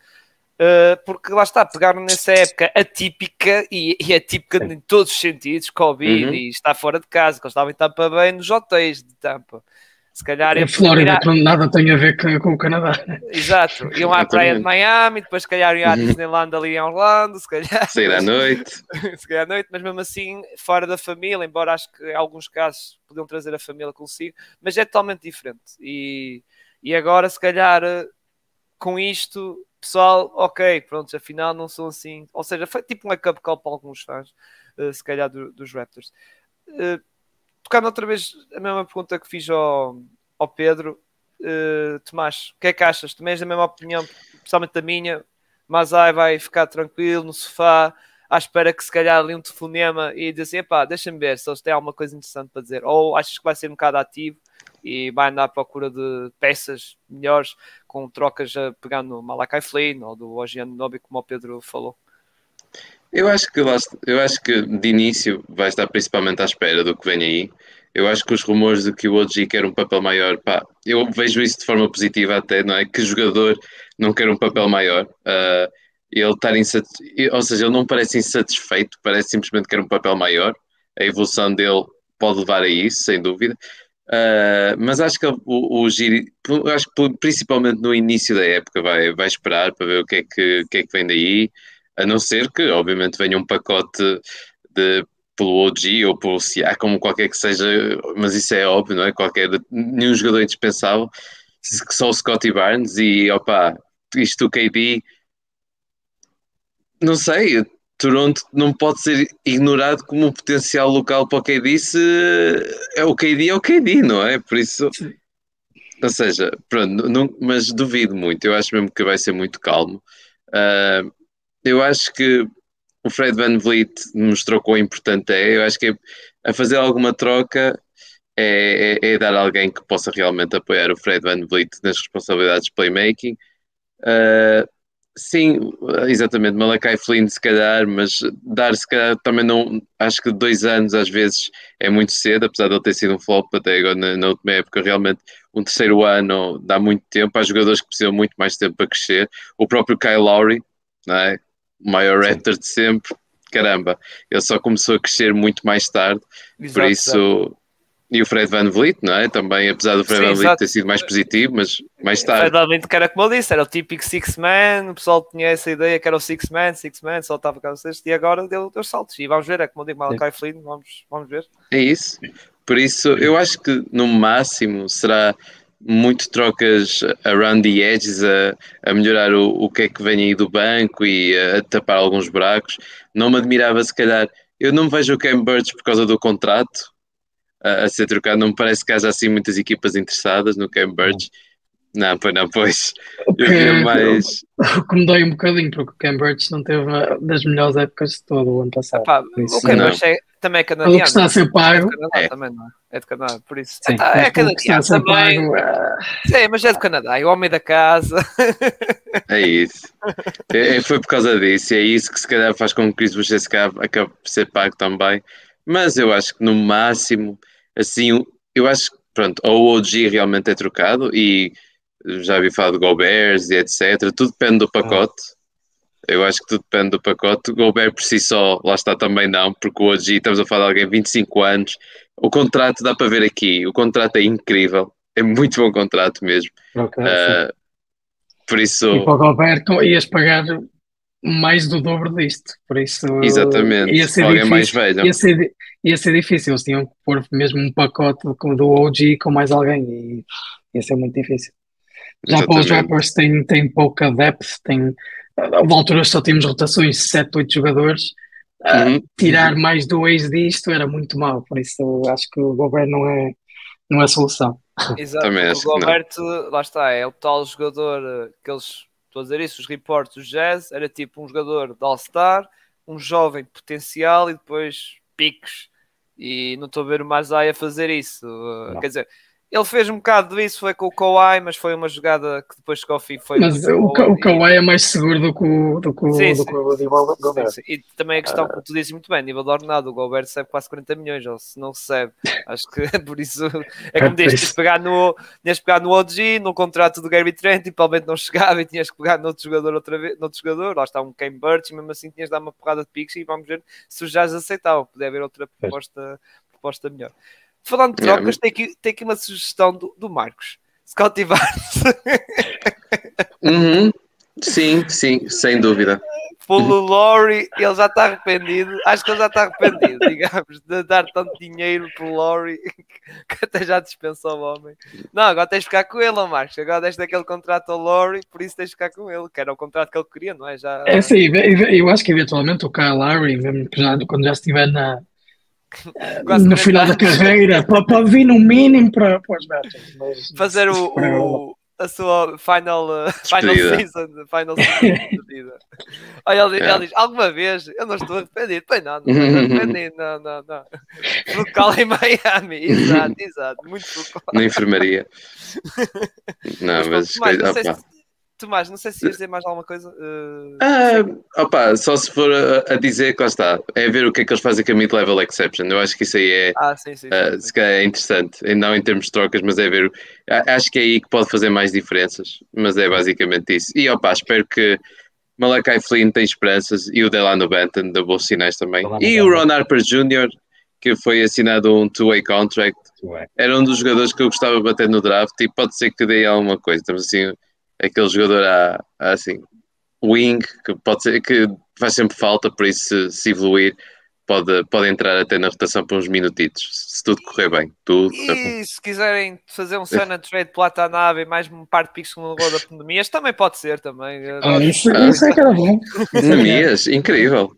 Uh, porque lá está, pegaram nessa época atípica e, e atípica em todos os sentidos, Covid uhum. e está fora de casa, que eles estavam em Tampa bem nos hotéis de Tampa. Se calhar a Flórida, que nada tem a ver com, com o Canadá. Exato, iam à praia de Miami, depois se calhar iam à uhum. Disneyland ali em Orlando, se calhar. Sair à noite. se calhar à noite, mas mesmo assim, fora da família, embora acho que em alguns casos podiam trazer a família consigo, mas é totalmente diferente. E, e agora, se calhar, com isto, pessoal, ok, pronto, afinal não são assim. Ou seja, foi tipo um wake-up call para alguns fãs, uh, se calhar, do, dos Raptors. Uh, tocando outra vez a mesma pergunta que fiz ao, ao Pedro, uh, Tomás, o que é que achas? Também és da mesma opinião, principalmente da minha. Mas aí vai ficar tranquilo no sofá, à espera que se calhar ali um telefonema e dizer assim: pá, deixa-me ver se eles têm alguma coisa interessante para dizer. Ou achas que vai ser um bocado ativo e vai andar à procura de peças melhores com trocas a pegar no Malakai Flynn ou do Ogiano Nobi, como o Pedro falou? Eu acho que eu acho que de início vai estar principalmente à espera do que vem aí. Eu acho que os rumores de que o OG quer um papel maior, pá, eu vejo isso de forma positiva até, não é? Que jogador não quer um papel maior. Uh, ele estar insatisfeito, ou seja, ele não parece insatisfeito, parece simplesmente que quer um papel maior. A evolução dele pode levar a isso, sem dúvida. Uh, mas acho que o, o Giri, acho que principalmente no início da época vai, vai esperar para ver o que é que, o que, é que vem daí, a não ser que obviamente venha um pacote de, pelo OG ou pelo CA, como qualquer que seja, mas isso é óbvio, não é? Qualquer, nenhum jogador é indispensável, só o Scotty Barnes e opa, isto o KD, não sei, Toronto não pode ser ignorado como um potencial local para o KD se é o KD é o KD, não é? Por isso, ou seja, pronto, não, mas duvido muito. Eu acho mesmo que vai ser muito calmo. Uh, eu acho que o Fred Van Vliet mostrou quão importante é. Eu acho que a fazer alguma troca é, é, é, dar alguém que possa realmente apoiar o Fred Van Vliet nas responsabilidades de playmaking. Uh, Sim, exatamente, Malakai Flynn se calhar, mas dar se calhar também não, acho que dois anos às vezes é muito cedo, apesar de ele ter sido um flop até agora na, na última época, realmente um terceiro ano dá muito tempo, há jogadores que precisam muito mais tempo para crescer, o próprio Kyle Lowry, não é? O maior rater de sempre, caramba, ele só começou a crescer muito mais tarde, Exato, por isso e o Fred Van Vliet, não é? Também, apesar do Fred Sim, Van Vliet ter sido mais positivo, mas mais tarde. Fred Van Vliet, que era como eu disse, era o típico Six Man, o pessoal tinha essa ideia que era o Six Man, Six Man, só estava cá sexto, e agora deu, deu saltos. E vamos ver, é como eu digo, Malakai Flynn, vamos, vamos ver. É isso. Por isso, eu acho que no máximo será muito trocas around the edges a, a melhorar o, o que é que vem aí do banco e a, a tapar alguns buracos. Não me admirava, se calhar, eu não vejo o Cam Birch por causa do contrato, a, a, ser trocado. Não me parece que haja assim muitas equipas interessadas no Cambridge. Não, pois não, pois. Eu que, mais. O que me dói um bocadinho, porque o Cambridge não teve das melhores épocas de todo o ano passado. Epá, o Cambridge é, também é canadiano. O que está a ser pago. É, Canadá, é. Também, não é? é de Canadá, por isso. Sim, é, é canadiano também. Pago, é... Sim, mas é do Canadá, é o homem da casa. É isso. É, foi por causa disso, e é isso que se calhar faz com que o Chris Boucher acabe por ser pago também. Mas eu acho que no máximo assim, eu acho que, pronto, ou o OG realmente é trocado e já vi falar de Gobert e etc. Tudo depende do pacote. Eu acho que tudo depende do pacote. Gobert por si só, lá está também não, porque OG, estamos a falar de alguém 25 anos. O contrato dá para ver aqui, o contrato é incrível, é muito bom contrato mesmo. Okay, uh, por isso. E para o Gobert ias pagar mais do dobro disto, por isso. Exatamente, ia ser alguém difícil, mais velho. Ia ser, ia ser difícil, eles tinham que pôr mesmo um pacote do OG com mais alguém e ia ser muito difícil. Já para os Rappers tem, tem pouca depth, tem, a altura só temos rotações 7, 8 jogadores. Uhum. Uh, tirar mais dois disto era muito mal, por isso acho que o Gobert não é, não é solução. Exato, o Gobert, lá está, é o tal jogador que eles, estou a dizer isso, os reportes do Jazz, era tipo um jogador de All-Star, um jovem potencial e depois picos E não estou a ver o Mazai a fazer isso. Não. Quer dizer, ele fez um bocado disso, foi com o Kawhi, mas foi uma jogada que depois chegou ao fim. Foi Mas o, o e- Kawhi é mais seguro do que o, do que Sim, do sim. que o Gobert. Sim. E também a questão, como tu dizes muito bem, nível de ordenado, o Gobert recebe quase 40 milhões, ou se não recebe, acho que por isso é como dizes, tinhas pegar no, tinhas pegar no OG, no contrato do Gary Trent, e provavelmente não chegava e tinhas que pegar noutro jogador outra vez, noutro jogador, lá está um Cam Birch, e mesmo assim tinhas de dar uma porrada de piques e vamos ver se os Jazz aceitavam, podia haver outra proposta, proposta melhor. Falando de Yeah, trocas, tem, aqui, tem aqui uma sugestão do, do Marcos. Scottie Barnes Uhum. Sim, sim, sem dúvida. pelo Lowry, ele já está arrependido. Acho que ele já está arrependido, digamos, de dar tanto dinheiro pelo Lowry que até já dispensou o homem. Não, agora tens de ficar com ele, Marcos. Agora deste aquele contrato ao Lowry, por isso tens de ficar com ele, que era o contrato que ele queria, não é? Já... É sim, eu acho que eventualmente o Kyle Lowry, mesmo que já, quando já estiver na, Quase no 40 final da anos. carreira, pode, pode vir no mínimo para, para os mas- Fazer o, o- a sua final, uh, final season, final season. Olha, ele, Yeah. ele diz, alguma vez, eu não estou arrependido. Pois não, não estou arrependido, não, não, não. Local em Miami, exato, exato, muito local. Na enfermaria. Não, Mas, mas. pronto, Tomás, não sei se, Tomás, não sei se ias dizer mais alguma coisa. uh, Ah, opa, só se for a, a dizer que lá está, é ver o que é que eles fazem com a mid-level exception. Eu acho que isso aí é, ah, sim, sim. sim, ah, sim. calhar é interessante, e não em termos de trocas, mas é ver. Acho que é aí que pode fazer mais diferenças, mas é basicamente isso. E opa, espero que Malakai Flynn tem esperanças e o Delano Benton deu bons sinais também. E o. Ron Harper Jr., que foi assinado um two-way contract, era um dos jogadores que eu gostava de bater no draft e pode ser que dê alguma coisa. Estamos assim, aquele jogador a, a, assim, wing, que pode ser que faz sempre falta, por isso se, se evoluir, pode, pode entrar até na rotação por uns minutitos, se tudo correr bem. Tudo. E se quiserem fazer um Sana Trade plata nave e mais um par de picks no gol da pandemia, também pode ser também. Ah, isso, isso é que era bom. Nemias, incrível.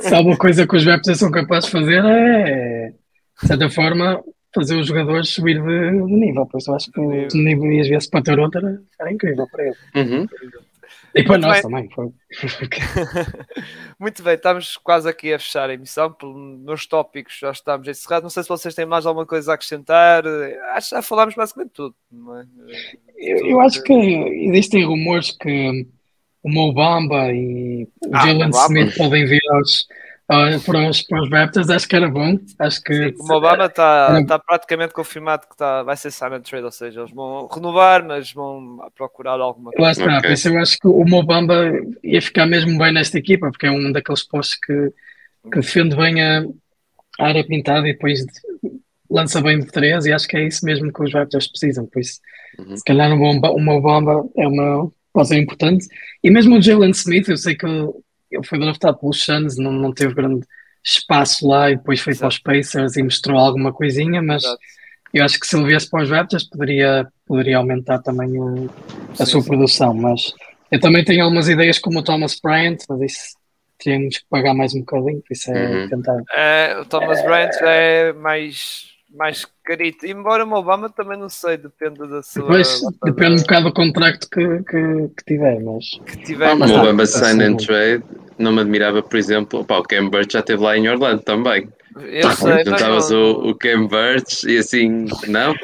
Se há uma coisa que os Raptors são capazes de fazer é, de certa forma, fazer os jogadores subir de, de nível. Por isso eu acho que o nível às vezes para Toronto era, era incrível para ele. Uhum. E para Muito nós bem. também. Foi. Muito bem, estamos quase aqui a fechar a emissão. Nos tópicos já estamos encerrados. Não sei se vocês têm mais alguma coisa a acrescentar. Acho que já falámos basicamente tudo. não é? Eu, eu acho que existem rumores que o Mobamba e o Ah, Jalen. Smith podem vir aos, para, os, para os Raptors. Acho que era bom. Acho que O Obama está tá praticamente confirmado que tá, vai ser sign and trade, ou seja, eles vão renovar, mas vão procurar alguma coisa. Lá está, Ok. por isso eu acho que o Mobamba ia ficar mesmo bem nesta equipa, porque é um daqueles postos que, que defende bem a, a área pintada e depois de- lança bem de três, e acho que é isso mesmo que os Raptors precisam. Por isso, Uhum. se calhar o Mobamba, é uma ser importante. E mesmo o Jalen Smith, eu sei que ele, foi draftado pelos Suns, não, não teve grande espaço lá e depois foi para os Pacers e mostrou alguma coisinha, mas Exato. eu acho que se ele viesse para os Raptors poderia, poderia aumentar também o, a Sim, sua sim. produção, mas eu também tenho algumas ideias como o Thomas Bryant, mas isso temos que pagar mais um bocadinho, por isso é Uhum. tentar. É, o Thomas Bryant já é mais, mais carito. Embora o Obama também não sei, depende da sua. Depois da- depende um bocado do contrato que, que, que tiver, mas que tiver. Ah, mas o tá, Mobamba tá Sign and sim. Trade, não me admirava, por exemplo, opa, o Cam Birch já esteve lá em Orlando também. eu sei, mas Juntavas não, o, o Cam Birch e assim, não?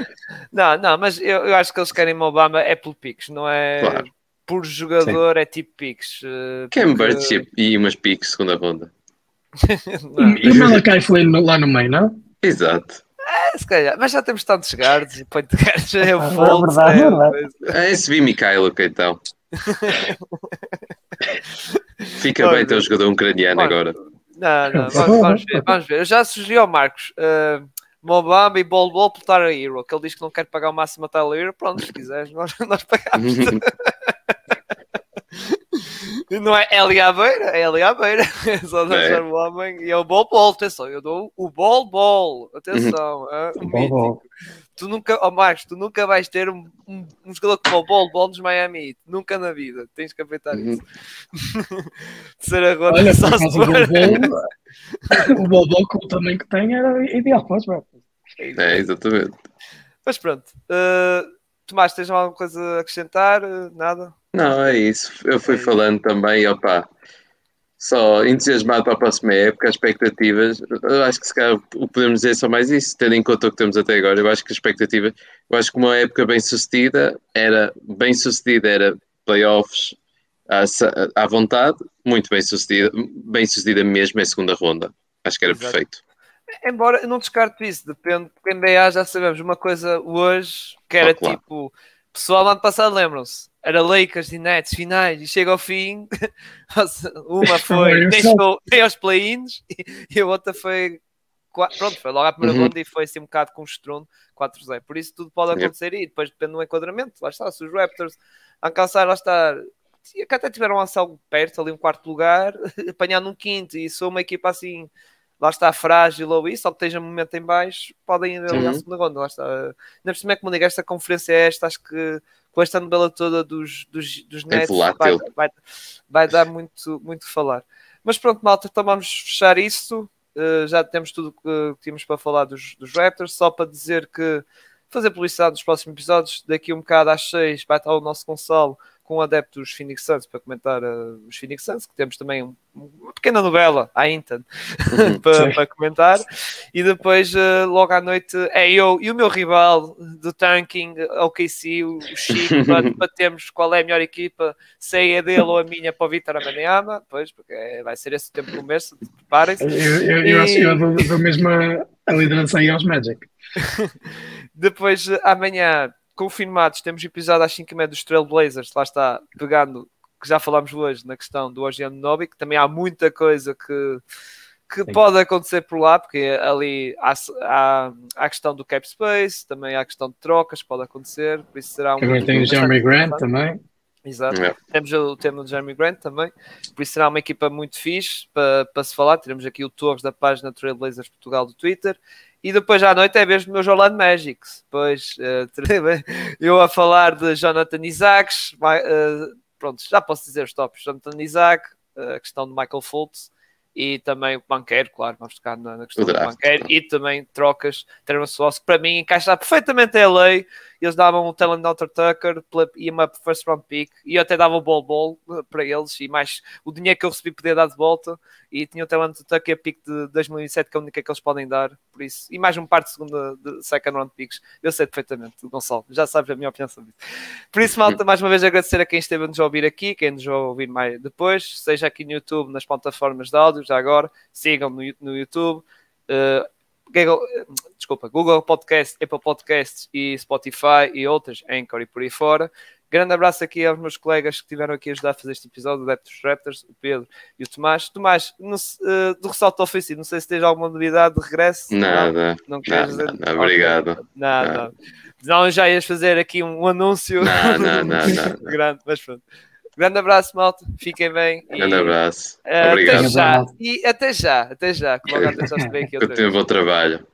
não, não, mas eu, eu acho que eles querem Obama é pelo Pix, não é Claro. por jogador, é tipo Pix. eh, Cam porque- Birch e, e umas piques segunda ronda. E o Malakai foi lá no meio, não? Exato. Se calhar, mas já temos tantos guards e point guards, é o É verdade, é é verdade. É esse vi Mikhailuk então. Fica bem ter um jogador ucraniano agora. Não, não, vamos, vamos ver, vamos ver. Eu já sugeri ao Marcos uh, Mobamba e Bol Bol por Tyler Hero, que ele diz que não quer pagar o máximo a Tyler Hero. Pronto, se quiseres, nós, nós pagamos. Não é Eli à beira, é Eli à beira. É só deixar o homem e é o Bol Bol. Atenção, eu dou o Bol Bol. Atenção, o Bol Bol. mítico. Tu nunca, oh Marcos, tu nunca vais ter um, um, um jogador como o Bol Bol nos Miami Heat. Nunca na vida. Tens que aproveitar isso. Terceira ronda, Olha, só se acaso o for. Bol o Bol com o tamanho que tem era ideal para os Raptors. É, exatamente. Mas pronto. Uh, Tomás, tens alguma coisa a acrescentar? Uh, nada? Não, é isso. Eu fui É falando também, opa. só entusiasmado para a próxima época, as expectativas, eu acho que se calhar podemos dizer só mais isso, tendo em conta o que temos até agora, eu acho que a expectativa, eu acho que uma época bem sucedida era, bem sucedida era playoffs à, à vontade, muito bem sucedida, bem sucedida mesmo em segunda ronda, acho que era Exato. perfeito. Embora eu não descarto isso, depende, porque NBA já sabemos uma coisa hoje que era oh, claro. tipo, pessoal ano passado lembram-se, era Lakers e Nets finais e chega ao fim, uma foi nem, aos play-ins e a outra foi pronto, foi logo à primeira uhum. ronda e foi assim um bocado com o estrondo 4-0. Por isso tudo pode acontecer e depois depende do enquadramento. Lá está, se os Raptors alcançar, lá está, que até tiveram um algo perto, ali um quarto lugar, apanhar num quinto e sou uma equipa assim lá está frágil ou isso, ou que esteja um momento em baixo, podem ir ali uhum. à segunda ronda. Lá está. Ainda por cima é como digo, esta conferência é esta, acho que com esta novela toda dos, dos, dos é Nets vai, vai, vai, dar muito, muito falar. Mas pronto, malta, então vamos fechar isso. Uh, já temos tudo que tínhamos para falar dos, dos Raptors, só para dizer que fazer publicidade nos próximos episódios. Daqui um bocado às 6 vai estar o nosso Gonçalo com adeptos Phoenix Suns para comentar uh, os Phoenix Suns, que temos também um, uma pequena novela, a Intan, uhum. para, para, comentar. E depois, uh, logo à noite, é eu e o meu rival do tanking, OKC, o Chico, batemos qual é a melhor equipa, se é a dele ou a minha para o Vitor Amaniama, pois, porque é, vai ser esse tempo no começo, preparem-se. Eu, eu, e... eu, acho que eu dou, dou mesmo a, a liderança aí aos Magic. depois, amanhã confirmados, temos episódio às 5 dos Trailblazers, lá está, pegando, que já falámos hoje na questão do OGM Nobi, que também há muita coisa que, que pode acontecer por lá, porque ali há, há, há, a questão do cap space, também há a questão de trocas, pode acontecer, por isso será um. Também tem o Jeremy Grant também. Exato. Yeah. Temos o tema do Jeremy Grant também, por isso será uma equipa muito fixe para, para se falar. Teremos aqui o Torres da página Trailblazers Portugal do Twitter e depois à noite é mesmo meus Orlando Magics. Depois uh, eu a falar de Jonathan Isaacs, uh, pronto, já posso dizer os tops: Jonathan Isaac, uh, a questão de Michael Fultz e também o banqueiro, claro, vamos ficar na, na questão do banqueiro e também trocas. Teremos que para mim encaixa perfeitamente a lei eles davam o Talent Dr. Tucker e uma first round pick e eu até dava o ball ball eh, para eles e mais o dinheiro que eu recebi podia dar de volta e tinha o Talent Tucker pick de 2007 que é a única que eles podem dar por isso e mais um par de segunda de second round picks eu sei perfeitamente Gonçalo já sabes a minha opinião sobre isso por isso malta mais uma vez agradecer a quem esteve a nos ouvir aqui quem nos vai ouvir mais depois seja aqui no YouTube nas plataformas de áudio já agora sigam no, no YouTube uh, Google, desculpa, Google Podcast, Apple Podcasts e Spotify e outras, Anchor e por aí fora. Grande abraço aqui aos meus colegas que estiveram aqui a ajudar a fazer este episódio, o Adeptos Raptors, o Pedro e o Tomás. Tomás, no, uh, do ressalto ofensivo, não sei se tens alguma novidade de regresso. Nada, não, não queres nada, dizer? Nada, obrigado. Nada. Não, já ias fazer aqui um, anúncio. Não, não, não, não. Grande, mas pronto. Grande abraço, malta. Fiquem bem. Grande e, abraço. Uh, Obrigado. Até já. E até já, até já. Que logo até já se vê aqui outra vez. bom trabalho.